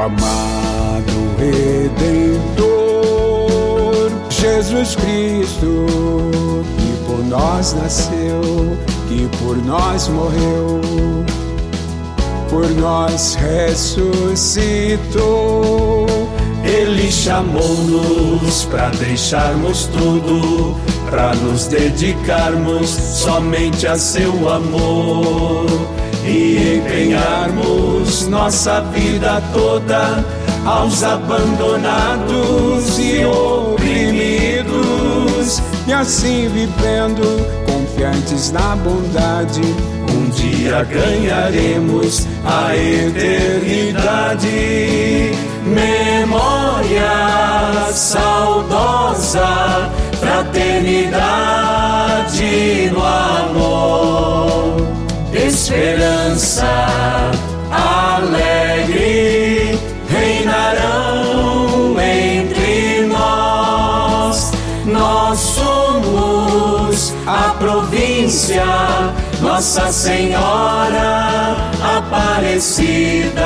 amado Redentor, Jesus Cristo, que por nós nasceu, que por nós morreu, por nós ressuscitou. Ele chamou-nos para deixarmos tudo, para nos dedicarmos somente a seu amor e empenharmos nossa vida toda aos abandonados e oprimidos, e assim vivendo confiantes na bondade. Um dia ganharemos a eternidade. Memória saudosa, fraternidade esperança alegre reinarão entre nós. Nós somos a província, Nossa Senhora Aparecida.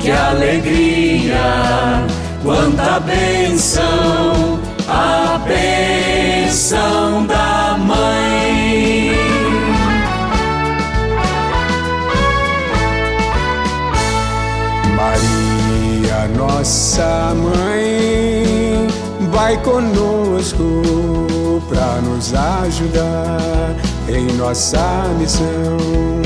Que alegria, quanta bênção, a bênção da mãe. Nossa mãe, vai conosco para nos ajudar em nossa missão.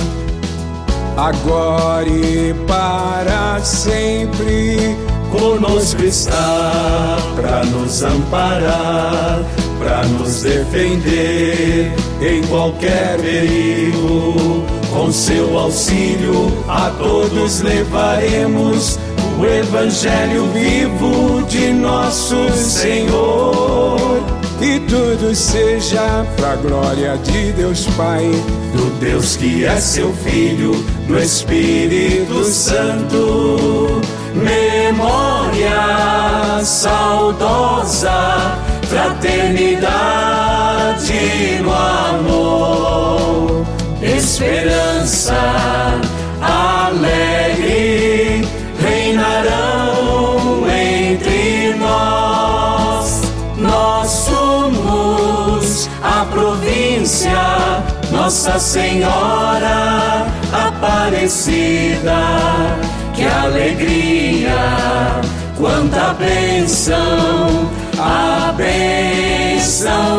Agora e para sempre, conosco está para nos amparar, para nos defender em qualquer perigo. Com seu auxílio a todos levaremos o Evangelho vivo de nosso Senhor. E tudo seja pra glória de Deus Pai, do Deus que é seu Filho, do Espírito Santo. Memória saudosa, fraternidade no amor, província, Nossa Senhora Aparecida. Que alegria, quanta bênção, a bênção.